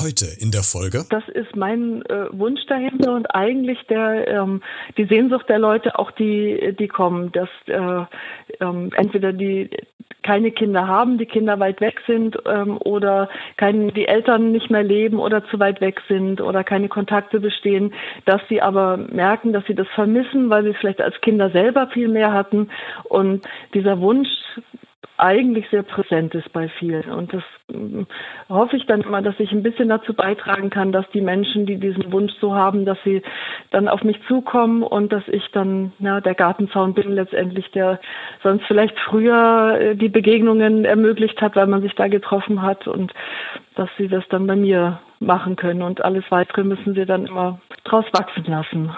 heute in der Folge? Das ist mein äh, Wunsch dahinter und eigentlich der ähm, die Sehnsucht der Leute, auch die die kommen, dass äh, ähm, entweder die keine Kinder haben, die Kinder weit weg sind ähm, oder kein, die Eltern nicht mehr leben oder zu weit weg sind oder keine Kontakte bestehen, dass sie aber merken, dass sie das vermissen, weil sie es vielleicht als Kinder selber viel mehr hatten und dieser Wunsch eigentlich sehr präsent ist bei vielen. Und das äh, hoffe ich dann immer, dass ich ein bisschen dazu beitragen kann, dass die Menschen, die diesen Wunsch so haben, dass sie dann auf mich zukommen und dass ich dann ja, der Gartenzaun bin letztendlich, der sonst vielleicht früher äh, die Begegnungen ermöglicht hat, weil man sich da getroffen hat und dass sie das dann bei mir machen können und alles weitere müssen sie dann immer draus wachsen lassen.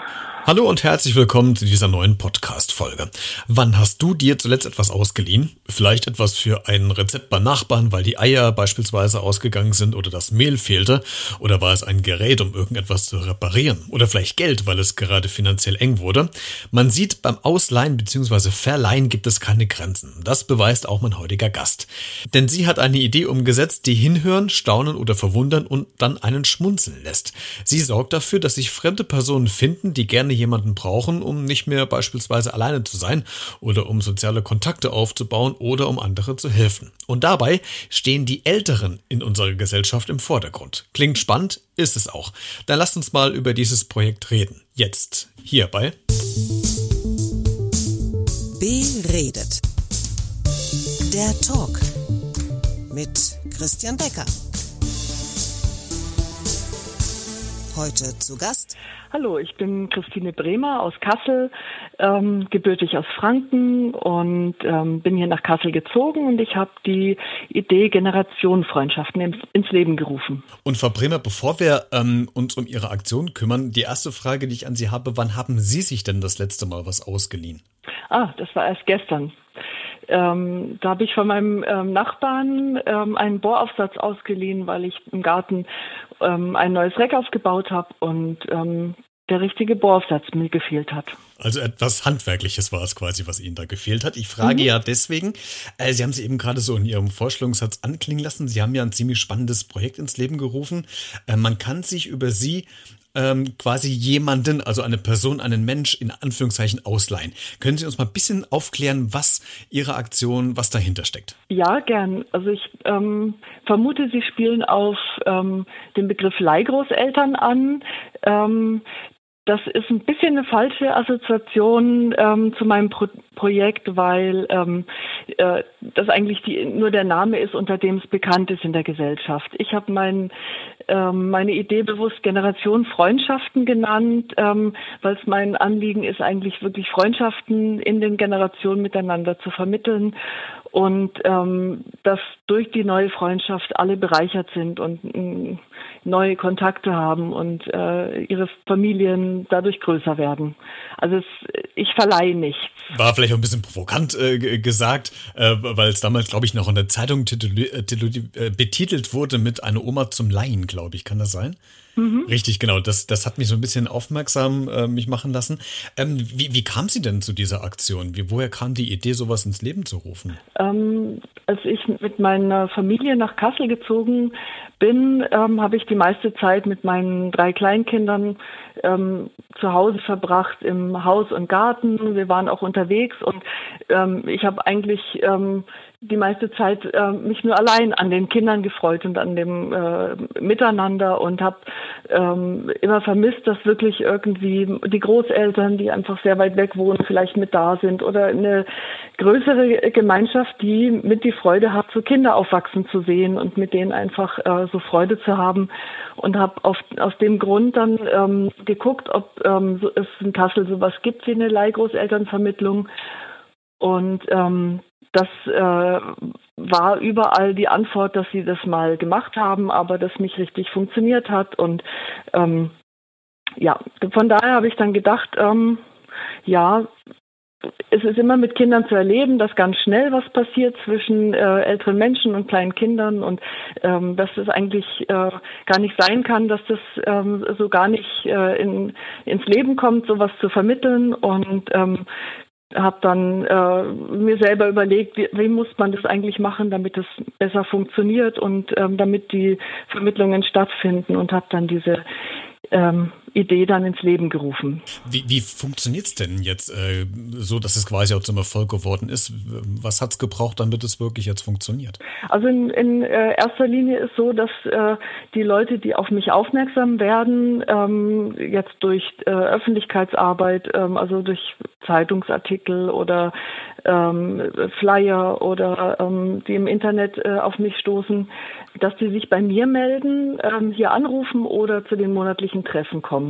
Hallo und herzlich willkommen zu dieser neuen Podcast-Folge. Wann hast du dir zuletzt etwas ausgeliehen? Vielleicht etwas für ein Rezept bei Nachbarn, weil die Eier beispielsweise ausgegangen sind oder das Mehl fehlte? Oder war es ein Gerät, um irgendetwas zu reparieren? Oder vielleicht Geld, weil es gerade finanziell eng wurde? Man sieht, beim Ausleihen bzw. Verleihen gibt es keine Grenzen. Das beweist auch mein heutiger Gast. Denn sie hat eine Idee umgesetzt, die hinhören, staunen oder verwundern und dann einen schmunzeln lässt. Sie sorgt dafür, dass sich fremde Personen finden, die gerne jemanden brauchen, um nicht mehr beispielsweise alleine zu sein oder um soziale Kontakte aufzubauen oder um andere zu helfen. Und dabei stehen die Älteren in unserer Gesellschaft im Vordergrund. Klingt spannend, ist es auch. Dann lasst uns mal über dieses Projekt reden. Jetzt hierbei. Beredet. Der Talk mit Christian Becker. Heute zu Gast. Hallo, ich bin Christine Bremer aus Kassel, ähm, gebürtig aus Franken und ähm, bin hier nach Kassel gezogen und ich habe die Idee Generationenfreundschaften ins, ins, Leben gerufen. Und Frau Bremer, bevor wir ähm, uns um Ihre Aktion kümmern, die erste Frage, die ich an Sie habe, wann haben Sie sich denn das letzte Mal was ausgeliehen? Ah, das war erst gestern. Ähm, da habe ich von meinem ähm, Nachbarn ähm, einen Bohraufsatz ausgeliehen, weil ich im Garten ähm, ein neues Reck aufgebaut habe und ähm, der richtige Bohraufsatz mir gefehlt hat. Also etwas Handwerkliches war es quasi, was Ihnen da gefehlt hat. Ich frage mhm. ja deswegen, äh, Sie haben sie eben gerade so in Ihrem Vorstellungssatz anklingen lassen. Sie haben ja ein ziemlich spannendes Projekt ins Leben gerufen. Äh, man kann sich über Sie ähm, quasi jemanden, also eine Person, einen Mensch in Anführungszeichen ausleihen. Können Sie uns mal ein bisschen aufklären, was Ihre Aktion, was dahinter steckt? Ja, gern. Also ich ähm, vermute, Sie spielen auf ähm, den Begriff Leihgroßeltern an. Ähm, das ist ein bisschen eine falsche Assoziation ähm, zu meinem Pro Projekt, weil ähm, äh, das eigentlich die, nur der Name ist, unter dem es bekannt ist in der Gesellschaft. Ich habe mein, ähm, meine Idee bewusst Generation Freundschaften genannt, ähm, weil es mein Anliegen ist, eigentlich wirklich Freundschaften in den Generationen miteinander zu vermitteln und ähm, dass durch die neue Freundschaft alle bereichert sind und äh, neue Kontakte haben und äh, ihre Familien dadurch größer werden. Also es, ich verleihe nichts. War vielleicht auch ein bisschen provokant äh, gesagt, äh, weil es damals, glaube ich, noch in der Zeitung äh, äh, betitelt wurde mit einer Oma zum Laien, glaube ich. Kann das sein? Mhm. Richtig, genau. Das, das hat mich so ein bisschen aufmerksam äh, mich machen lassen. Ähm, wie, wie kam sie denn zu dieser Aktion? Wie, woher kam die Idee, sowas ins Leben zu rufen? Ähm, als ich mit meiner Familie nach Kassel gezogen bin, ähm, habe ich die meiste Zeit mit meinen drei Kleinkindern ähm, zu Hause verbracht, im Haus und Garten. Wir waren auch unterwegs und ähm, ich habe eigentlich ähm, die meiste Zeit äh, mich nur allein an den Kindern gefreut und an dem äh, Miteinander und habe ähm, immer vermisst, dass wirklich irgendwie die Großeltern, die einfach sehr weit weg wohnen, vielleicht mit da sind oder eine größere Gemeinschaft, die mit die Freude hat, so Kinder aufwachsen zu sehen und mit denen einfach äh, so Freude zu haben. Und habe aus dem Grund dann ähm, geguckt, ob ähm, so, es in Kassel sowas gibt wie eine Leihgroßelternvermittlung. Und ähm, das äh, war überall die Antwort, dass sie das mal gemacht haben, aber das nicht richtig funktioniert hat. Und ähm, ja, von daher habe ich dann gedacht, ähm, ja, es ist immer mit Kindern zu erleben, dass ganz schnell was passiert zwischen äh, älteren Menschen und kleinen Kindern und ähm, dass es eigentlich äh, gar nicht sein kann, dass das ähm, so gar nicht äh, in, ins Leben kommt, sowas zu vermitteln. Und ähm, habe dann äh, mir selber überlegt, wie, wie, muss man das eigentlich machen, damit es besser funktioniert und ähm, damit die Vermittlungen stattfinden und habe dann diese ähm, Idee dann ins Leben gerufen. Wie, wie funktioniert es denn jetzt äh, so, dass es quasi auch zum Erfolg geworden ist? Was hat es gebraucht, damit es wirklich jetzt funktioniert? Also in, in äh, erster Linie ist so, dass äh, die Leute, die auf mich aufmerksam werden, ähm, jetzt durch äh, Öffentlichkeitsarbeit, ähm, also durch Zeitungsartikel oder ähm, Flyer oder ähm, die im Internet äh, auf mich stoßen, dass die sich bei mir melden, ähm, hier anrufen oder zu den monatlichen Treffen kommen,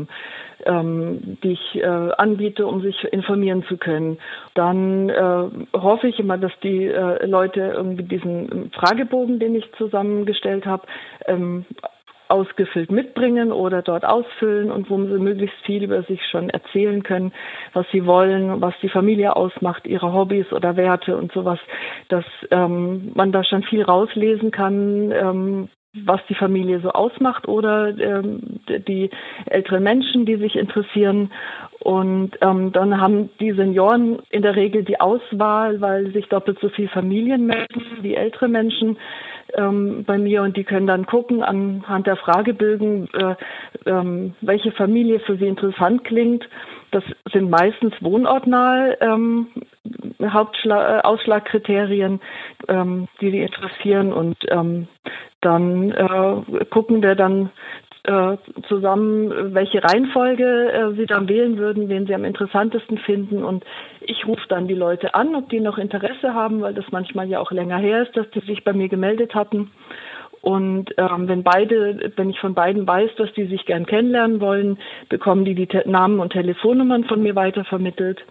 ähm, die ich äh, anbiete, um sich informieren zu können. Dann äh, hoffe ich immer, dass die äh, Leute irgendwie diesen Fragebogen, den ich zusammengestellt habe, ähm, ausgefüllt mitbringen oder dort ausfüllen und wo sie möglichst viel über sich schon erzählen können, was sie wollen, was die Familie ausmacht, ihre Hobbys oder Werte und sowas, dass ähm, man da schon viel rauslesen kann, ähm, was die Familie so ausmacht oder ähm, die älteren Menschen, die sich interessieren. Und ähm, dann haben die Senioren in der Regel die Auswahl, weil sich doppelt so viel Familien melden wie ältere Menschen ähm, bei mir und die können dann gucken anhand der Fragebögen, äh, ähm, welche Familie für sie interessant klingt. Das sind meistens wohnortnahe ähm, Hauptschla äh, Ausschlagkriterien, ähm, die sie interessieren und ähm, dann äh, gucken wir dann äh, zusammen, welche Reihenfolge äh, sie dann wählen würden, wen sie am interessantesten finden. Und ich rufe dann die Leute an, ob die noch Interesse haben, weil das manchmal ja auch länger her ist, dass die sich bei mir gemeldet hatten. Und ähm, wenn beide, wenn ich von beiden weiß, dass die sich gern kennenlernen wollen, bekommen die die Namen und Telefonnummern von mir weitervermittelt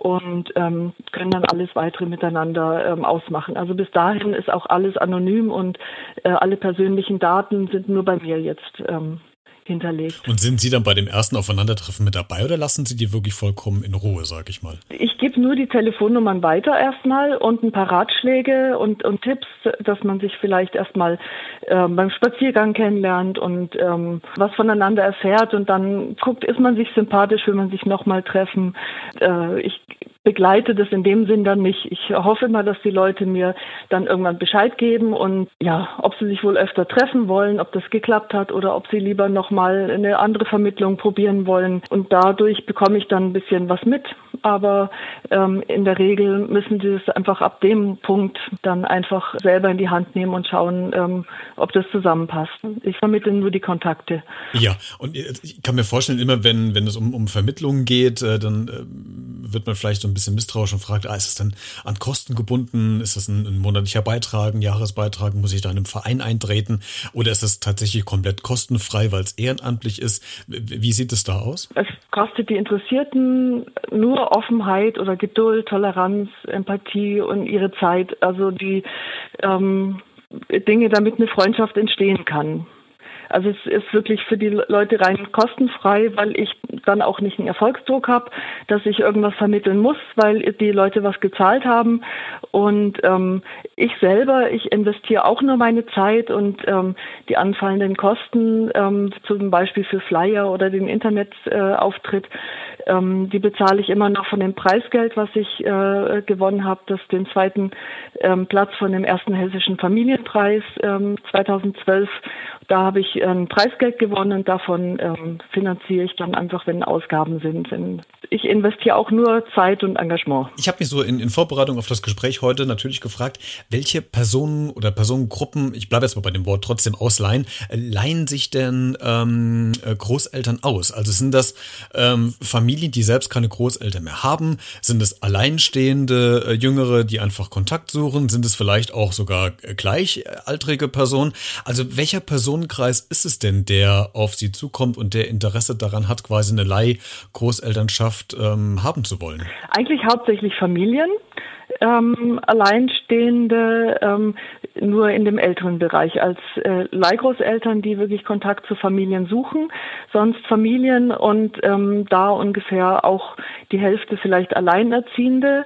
und ähm, können dann alles weitere miteinander ähm, ausmachen. Also bis dahin ist auch alles anonym und äh, alle persönlichen Daten sind nur bei mir jetzt ähm, hinterlegt. Und sind Sie dann bei dem ersten Aufeinandertreffen mit dabei oder lassen Sie die wirklich vollkommen in Ruhe, sag ich mal? Ich gebe nur die Telefonnummern weiter erstmal und ein paar Ratschläge und, und Tipps, dass man sich vielleicht erstmal äh, beim Spaziergang kennenlernt und ähm, was voneinander erfährt und dann guckt, ist man sich sympathisch, will man sich nochmal treffen. Äh, ich begleite das in dem Sinn dann nicht. Ich hoffe immer, dass die Leute mir dann irgendwann Bescheid geben und ja, ob sie sich wohl öfter treffen wollen, ob das geklappt hat oder ob sie lieber nochmal eine andere Vermittlung probieren wollen. Und dadurch bekomme ich dann ein bisschen was mit. Aber ähm, in der Regel müssen sie es einfach ab dem Punkt dann einfach selber in die Hand nehmen und schauen, ähm, ob das zusammenpasst. Ich vermittle nur die Kontakte. Ja, und ich kann mir vorstellen, immer wenn, wenn es um, um Vermittlungen geht, äh, dann äh, wird man vielleicht so ein bisschen misstrauisch und fragt, ah, ist es dann an Kosten gebunden? Ist das ein, ein monatlicher Beitrag, ein Jahresbeitrag? Muss ich da in einem Verein eintreten? Oder ist es tatsächlich komplett kostenfrei, weil es ehrenamtlich ist? Wie sieht es da aus? Es kostet die Interessierten nur Offenheit oder Geduld, Toleranz, Empathie und ihre Zeit. Also die ähm, Dinge, damit eine Freundschaft entstehen kann. Also es ist wirklich für die Leute rein kostenfrei, weil ich dann auch nicht einen Erfolgsdruck habe, dass ich irgendwas vermitteln muss, weil die Leute was gezahlt haben. Und ähm, ich selber, ich investiere auch nur meine Zeit und ähm, die anfallenden Kosten, ähm, zum Beispiel für Flyer oder den Internetauftritt, äh, ähm, die bezahle ich immer noch von dem Preisgeld, was ich äh, gewonnen habe, das den zweiten ähm, Platz von dem ersten hessischen Familienpreis ähm, 2012 da habe ich ein Preisgeld gewonnen davon ähm, finanziere ich dann einfach, wenn Ausgaben sind. Ich investiere auch nur Zeit und Engagement. Ich habe mich so in, in, Vorbereitung auf das Gespräch heute natürlich gefragt, welche Personen oder Personengruppen, ich bleibe jetzt mal bei dem Wort trotzdem ausleihen, äh, leihen sich denn ähm, äh, Großeltern aus? Also sind das ähm, Familien, die selbst keine Großeltern mehr haben? Sind es alleinstehende äh, Jüngere, die einfach Kontakt suchen? Sind es vielleicht auch sogar äh, gleichaltrige Personen? Also welcher Person Personenkreis ist es denn, der auf Sie zukommt und der Interesse daran hat, quasi eine Leih-Großelternschaft ähm, haben zu wollen? Eigentlich hauptsächlich Familien. Ähm, Alleinstehende ähm, nur in dem älteren Bereich als äh, Leihgroßeltern, die wirklich Kontakt zu Familien suchen, sonst Familien und ähm, da ungefähr auch die Hälfte vielleicht Alleinerziehende.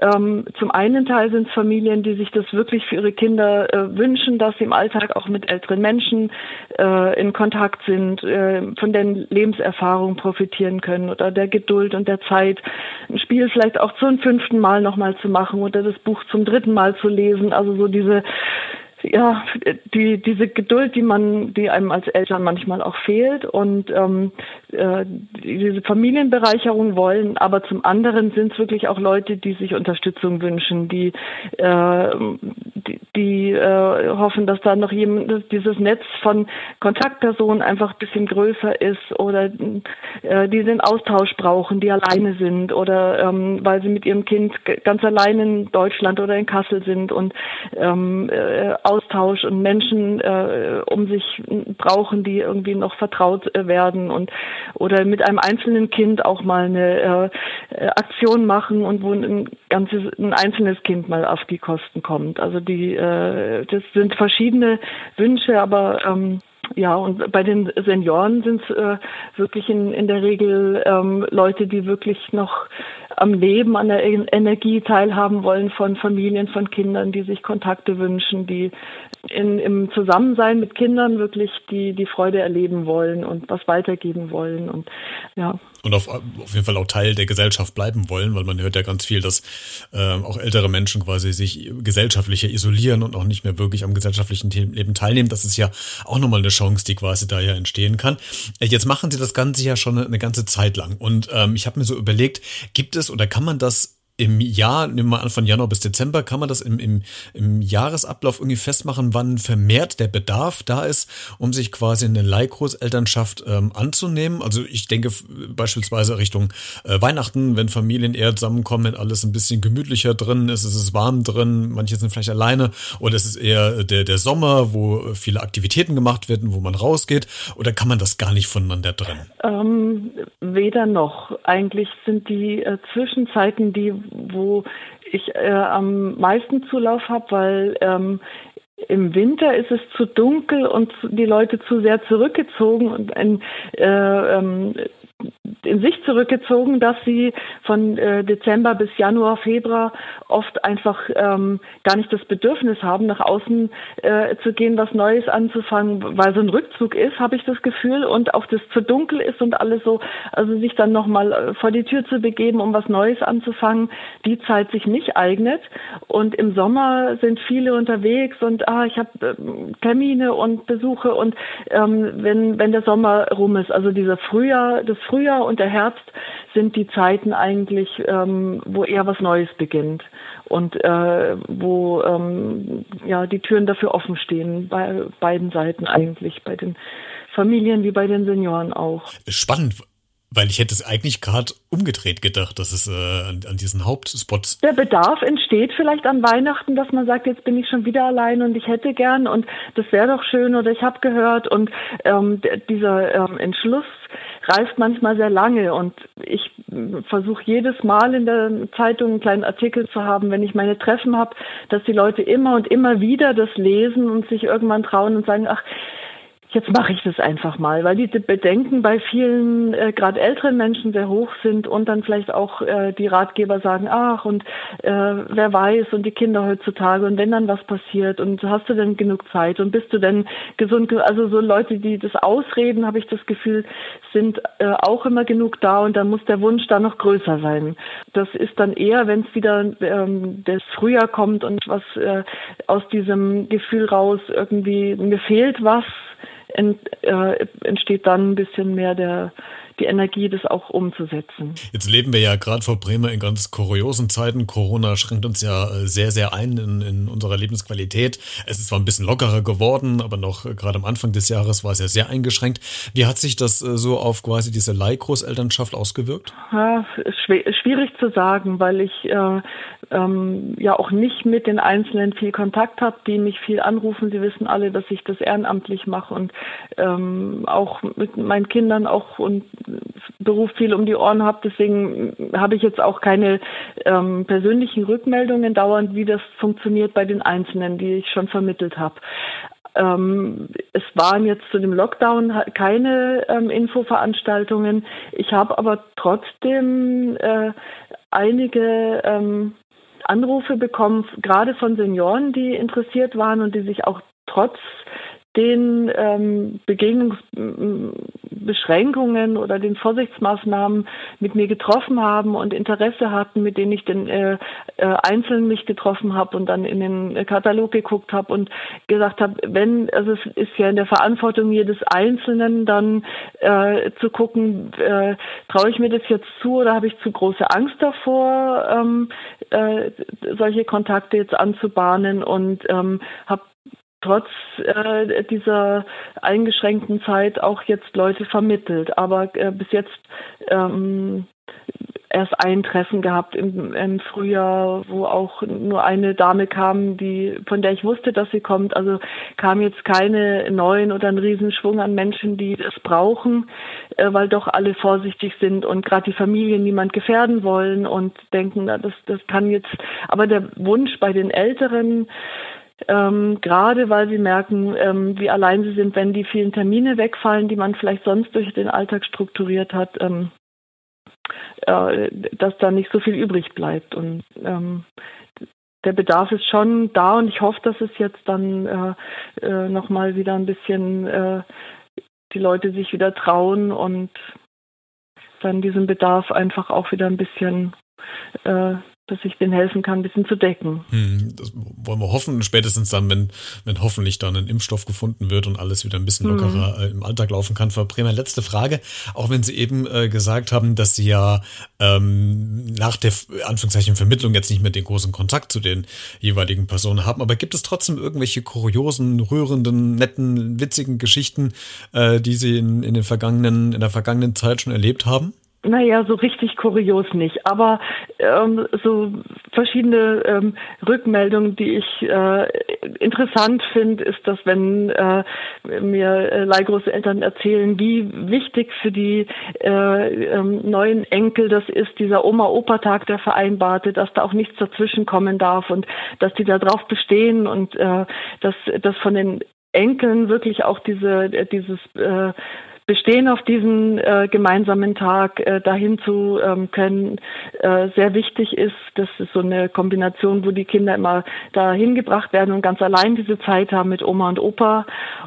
Ähm, zum einen Teil sind es Familien, die sich das wirklich für ihre Kinder äh, wünschen, dass sie im Alltag auch mit älteren Menschen äh, in Kontakt sind, äh, von den Lebenserfahrungen profitieren können oder der Geduld und der Zeit, ein Spiel vielleicht auch zum fünften Mal nochmal zu machen oder das Buch zum dritten Mal zu lesen. Also so diese ja, die, diese Geduld, die man, die einem als Eltern manchmal auch fehlt und ähm, äh, diese Familienbereicherung wollen, aber zum anderen sind es wirklich auch Leute, die sich Unterstützung wünschen, die, äh, die, die äh, hoffen, dass da noch jemand, dass dieses Netz von Kontaktpersonen einfach ein bisschen größer ist oder äh, die den Austausch brauchen, die alleine sind oder ähm, weil sie mit ihrem Kind ganz allein in Deutschland oder in Kassel sind und ähm, äh, Austausch und Menschen äh, um sich brauchen, die irgendwie noch vertraut äh, werden und oder mit einem einzelnen Kind auch mal eine äh, Aktion machen und wo ein ganzes ein einzelnes Kind mal auf die Kosten kommt. Also die äh, das sind verschiedene Wünsche, aber ähm, ja, und bei den Senioren sind es äh, wirklich in, in der Regel ähm, Leute, die wirklich noch am Leben, an der Energie teilhaben wollen von Familien, von Kindern, die sich Kontakte wünschen, die in, im Zusammensein mit Kindern wirklich die, die Freude erleben wollen und was weitergeben wollen und ja. Und auf, auf jeden Fall auch Teil der Gesellschaft bleiben wollen, weil man hört ja ganz viel, dass äh, auch ältere Menschen quasi sich gesellschaftlicher isolieren und auch nicht mehr wirklich am gesellschaftlichen Leben teilnehmen. Das ist ja auch nochmal eine Chance, die quasi da ja entstehen kann. Äh, jetzt machen sie das Ganze ja schon eine, ganze Zeit lang. Und ähm, ich habe mir so überlegt, gibt es oder kann man das im Jahr, nehmen wir an, von Januar bis Dezember, kann man das im, im, im Jahresablauf irgendwie festmachen, wann vermehrt der Bedarf da ist, um sich quasi eine Leihgroßelternschaft ähm, anzunehmen. Also ich denke beispielsweise Richtung äh, Weihnachten, wenn Familien eher zusammenkommen, wenn alles ein bisschen gemütlicher drin ist, es ist warm drin, manche sind vielleicht alleine, oder es ist eher der, der Sommer, wo viele Aktivitäten gemacht werden, wo man rausgeht, oder kann man das gar nicht voneinander trennen? Ähm, weder noch. Eigentlich sind die äh, Zwischenzeiten, die wo ich äh, am meisten Zulauf habe, weil ähm, im Winter ist es zu dunkel und die Leute zu sehr zurückgezogen und ein, äh, ähm, in sich zurückgezogen, dass sie von äh, Dezember bis Januar, Februar oft einfach ähm, gar nicht das Bedürfnis haben, nach außen äh, zu gehen, was Neues anzufangen, weil so ein Rückzug ist, habe ich das Gefühl, und auch das zu dunkel ist und alles so, also sich dann nochmal äh, vor die Tür zu begeben, um was Neues anzufangen, die Zeit sich nicht eignet. Und im Sommer sind viele unterwegs und ah, ich habe äh, Termine und Besuche. Und ähm, wenn, wenn der Sommer rum ist, also dieser Frühjahr, das Frühjahr und der Herbst sind die Zeiten eigentlich, ähm, wo eher was Neues beginnt und äh, wo ähm, ja die Türen dafür offen stehen bei beiden Seiten eigentlich, bei den Familien wie bei den Senioren auch. Spannend. Weil ich hätte es eigentlich gerade umgedreht gedacht, dass es äh, an, an, diesen Hauptspots. Der Bedarf entsteht vielleicht an Weihnachten, dass man sagt, jetzt bin ich schon wieder allein und ich hätte gern und das wäre doch schön oder ich habe gehört und ähm, dieser ähm, Entschluss reift manchmal sehr lange und ich versuche jedes Mal in der Zeitung einen kleinen Artikel zu haben, wenn ich meine Treffen habe, dass die Leute immer und immer wieder das lesen und sich irgendwann trauen und sagen, ach, Jetzt mache ich das einfach mal, weil die Bedenken bei vielen, äh, gerade älteren Menschen, sehr hoch sind und dann vielleicht auch äh, die Ratgeber sagen, ach und äh, wer weiß und die Kinder heutzutage und wenn dann was passiert und hast du denn genug Zeit und bist du denn gesund? Also so Leute, die das ausreden, habe ich das Gefühl, sind äh, auch immer genug da und dann muss der Wunsch da noch größer sein. Das ist dann eher, wenn es wieder ähm, das Frühjahr kommt und was äh, aus diesem Gefühl raus irgendwie mir fehlt was ent, äh, entsteht dann ein bisschen mehr der, die Energie, das auch umzusetzen. Jetzt leben wir ja gerade vor Bremer in ganz kuriosen Zeiten. Corona schränkt uns ja äh, sehr, sehr ein in, in unserer Lebensqualität. Es ist zwar ein bisschen lockerer geworden, aber noch äh, gerade am Anfang des Jahres war es ja sehr eingeschränkt. Wie hat sich das äh, so auf quasi diese Leihgroßelternschaft ausgewirkt? Ja, schwierig zu sagen, weil ich äh, ähm, ja auch nicht mit den Einzelnen viel Kontakt habe, die mich viel anrufen. Sie wissen alle, dass ich das ehrenamtlich mache und ähm, auch mit meinen Kindern auch und Beruf viel um die Ohren habe. Deswegen habe ich jetzt auch keine ähm, persönlichen Rückmeldungen dauernd, wie das funktioniert bei den Einzelnen, die ich schon vermittelt habe. Ähm, es waren jetzt zu dem Lockdown keine ähm, Infoveranstaltungen. Ich habe aber trotzdem äh, einige ähm, Anrufe bekommen, gerade von Senioren, die interessiert waren und die sich auch trotz den ähm, Begegnungsbeschränkungen oder den Vorsichtsmaßnahmen mit mir getroffen haben und Interesse hatten, mit denen ich dann äh, äh, einzeln mich getroffen habe und dann in den Katalog geguckt habe und gesagt habe, wenn, also es ist ja in der Verantwortung jedes Einzelnen dann äh, zu gucken, äh, traue ich mir das jetzt zu oder habe ich zu große Angst davor, ähm, äh, solche Kontakte jetzt anzubahnen und ähm, habe trotz äh, dieser eingeschränkten Zeit auch jetzt Leute vermittelt. Aber äh, bis jetzt ähm, erst ein Treffen gehabt im, im, Frühjahr, wo auch nur eine Dame kam, die von der ich wusste, dass sie kommt. Also kam jetzt keine neuen oder ein Riesenschwung an Menschen, die das brauchen, äh, weil doch alle vorsichtig sind und gerade die Familien niemand gefährden wollen und denken, na, das, das kann jetzt. Aber der Wunsch bei den Älteren ähm, gerade weil sie merken, ähm, wie allein sie sind, wenn die vielen Termine wegfallen, die man vielleicht sonst durch den Alltag strukturiert hat, ähm, äh, dass da nicht so viel übrig bleibt. Und ähm, der Bedarf ist schon da und ich hoffe, dass es jetzt dann äh, äh, nochmal wieder ein bisschen äh, die Leute sich wieder trauen und dann diesen Bedarf einfach auch wieder ein bisschen äh, dass ich denen helfen kann, ein bisschen zu decken. Hm, das wollen wir hoffen, spätestens dann, wenn, wenn hoffentlich dann ein Impfstoff gefunden wird und alles wieder ein bisschen hm. lockerer hm. im Alltag laufen kann. Frau Bremer, letzte Frage, auch wenn Sie eben äh, gesagt haben, dass Sie ja ähm, nach der Anführungszeichen Vermittlung jetzt nicht mehr den großen Kontakt zu den jeweiligen Personen haben, aber gibt es trotzdem irgendwelche kuriosen, rührenden, netten, witzigen Geschichten, äh, die Sie in, in den vergangenen, in der vergangenen Zeit schon erlebt haben? Naja, so richtig kurios nicht, aber ähm, so verschiedene ähm, Rückmeldungen, die ich äh, interessant finde, ist, dass wenn äh, mir äh, Leihgroßeltern erzählen, wie wichtig für die äh, ähm, neuen Enkel das ist, dieser Oma-Opa-Tag, der vereinbarte, dass da auch nichts dazwischen kommen darf und dass die da drauf bestehen und äh, dass, dass von den Enkeln wirklich auch diese dieses äh, Bestehen auf diesen äh, gemeinsamen Tag äh, dahin zu ähm, können, äh, sehr wichtig ist. Das ist so eine Kombination, wo die Kinder immer dahin gebracht werden und ganz allein diese Zeit haben mit Oma und Opa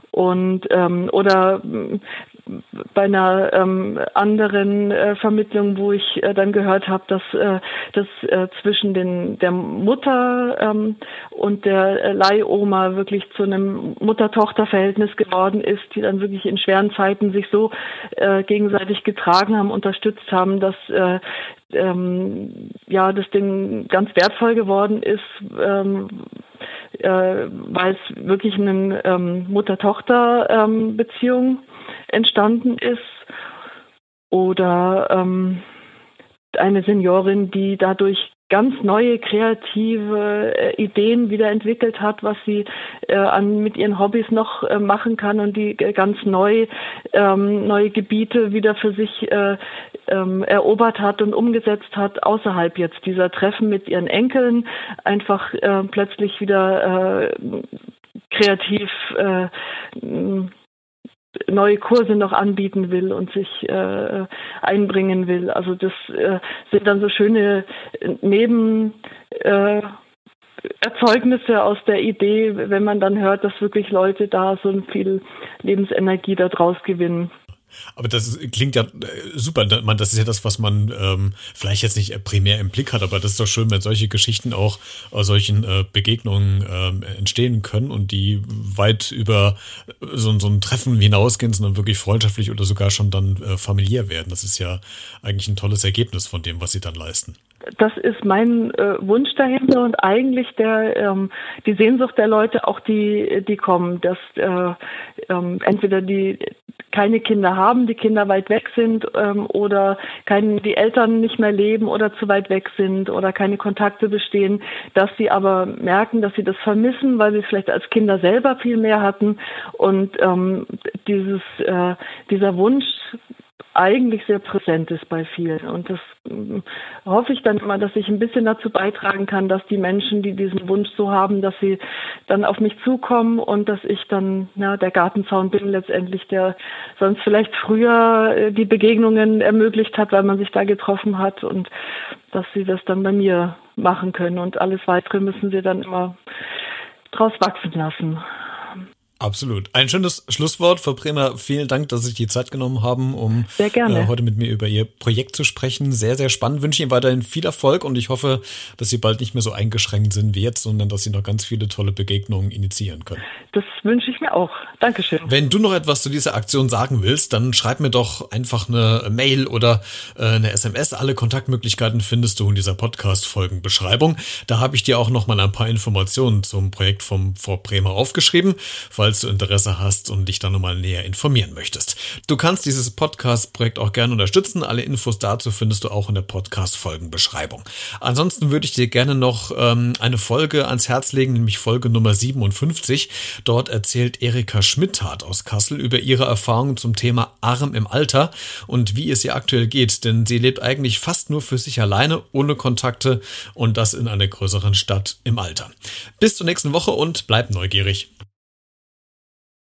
und ähm, oder bei einer ähm, anderen äh, Vermittlung, wo ich äh, dann gehört habe, dass äh, das äh, zwischen den der Mutter ähm, und der äh, Leihoma wirklich zu einem Mutter-Tochter-Verhältnis geworden ist, die dann wirklich in schweren Zeiten sich so äh, gegenseitig getragen haben, unterstützt haben, dass äh, ähm, ja, das Ding ganz wertvoll geworden ist, ähm, äh, weil es wirklich eine ähm, Mutter-Tochter-Beziehung ähm, entstanden ist. Oder ähm, eine Seniorin, die dadurch ganz neue kreative äh, Ideen wieder entwickelt hat, was sie äh, an, mit ihren Hobbys noch äh, machen kann und die äh, ganz neu ähm, neue Gebiete wieder für sich äh, ähm, erobert hat und umgesetzt hat außerhalb jetzt dieser Treffen mit ihren Enkeln. Einfach äh, plötzlich wieder kreativ neue Kurse noch anbieten will und sich äh, einbringen will. Also das äh, sind dann so schöne Neben äh, Erzeugnisse aus der Idee, wenn man dann hört, dass wirklich Leute da so viel Lebensenergie daraus gewinnen. Aber das klingt ja äh, super. Das ist ja das, was man ähm, vielleicht jetzt nicht primär im Blick hat, aber das ist doch schön, wenn solche Geschichten auch aus solchen äh, Begegnungen ähm, entstehen können und die weit über so, so ein Treffen hinausgehen, sondern wirklich freundschaftlich oder sogar schon dann äh, familiär werden. Das ist ja eigentlich ein tolles Ergebnis von dem, was sie dann leisten das ist mein äh, Wunsch dahinter und eigentlich der ähm, die Sehnsucht der Leute, auch die die kommen, dass äh, ähm, entweder die keine Kinder haben, die Kinder weit weg sind ähm, oder kein, die Eltern nicht mehr leben oder zu weit weg sind oder keine Kontakte bestehen, dass sie aber merken, dass sie das vermissen, weil sie vielleicht als Kinder selber viel mehr hatten. Und ähm, dieses äh, dieser Wunsch eigentlich sehr präsent ist bei vielen. Und das äh, hoffe ich dann immer, dass ich ein bisschen dazu beitragen kann, dass die Menschen, die diesen Wunsch so haben, dass sie dann auf mich zukommen und dass ich dann ja, der Gartenzaun bin letztendlich, der sonst vielleicht früher äh, die Begegnungen ermöglicht hat, weil man sich da getroffen hat und dass sie das dann bei mir machen können. Und alles Weitere müssen sie dann immer draus wachsen lassen. Absolut. Ein schönes Schlusswort. Frau Bremer, vielen Dank, dass Sie sich die Zeit genommen haben, um äh, heute mit mir über Ihr Projekt zu sprechen. Sehr, sehr spannend. Wünsche Ihnen weiterhin viel Erfolg und ich hoffe, dass Sie bald nicht mehr so eingeschränkt sind wie jetzt, sondern dass Sie noch ganz viele tolle Begegnungen initiieren können. Das wünsche ich mir auch. Dankeschön. Wenn du noch etwas zu dieser Aktion sagen willst, dann schreib mir doch einfach eine Mail oder äh, eine SMS. Alle Kontaktmöglichkeiten findest du in dieser Podcast-Folgenbeschreibung. Da habe ich dir auch noch mal ein paar Informationen zum Projekt vom Frau Bremer aufgeschrieben, falls du Interesse hast und dich da nochmal näher informieren möchtest. Du kannst dieses Podcast-Projekt auch gerne unterstützen. Alle Infos dazu findest du auch in der Podcast-Folgenbeschreibung. Ansonsten würde ich dir gerne noch ähm, eine Folge ans Herz legen, nämlich Folge Nummer 57. Dort erzählt Erika Schmidthardt aus Kassel über ihre Erfahrungen zum Thema Arm im Alter und wie es ihr aktuell geht, denn sie lebt eigentlich fast nur für sich alleine, ohne Kontakte und das in einer größeren Stadt im Alter. Bis zur nächsten Woche und bleib neugierig.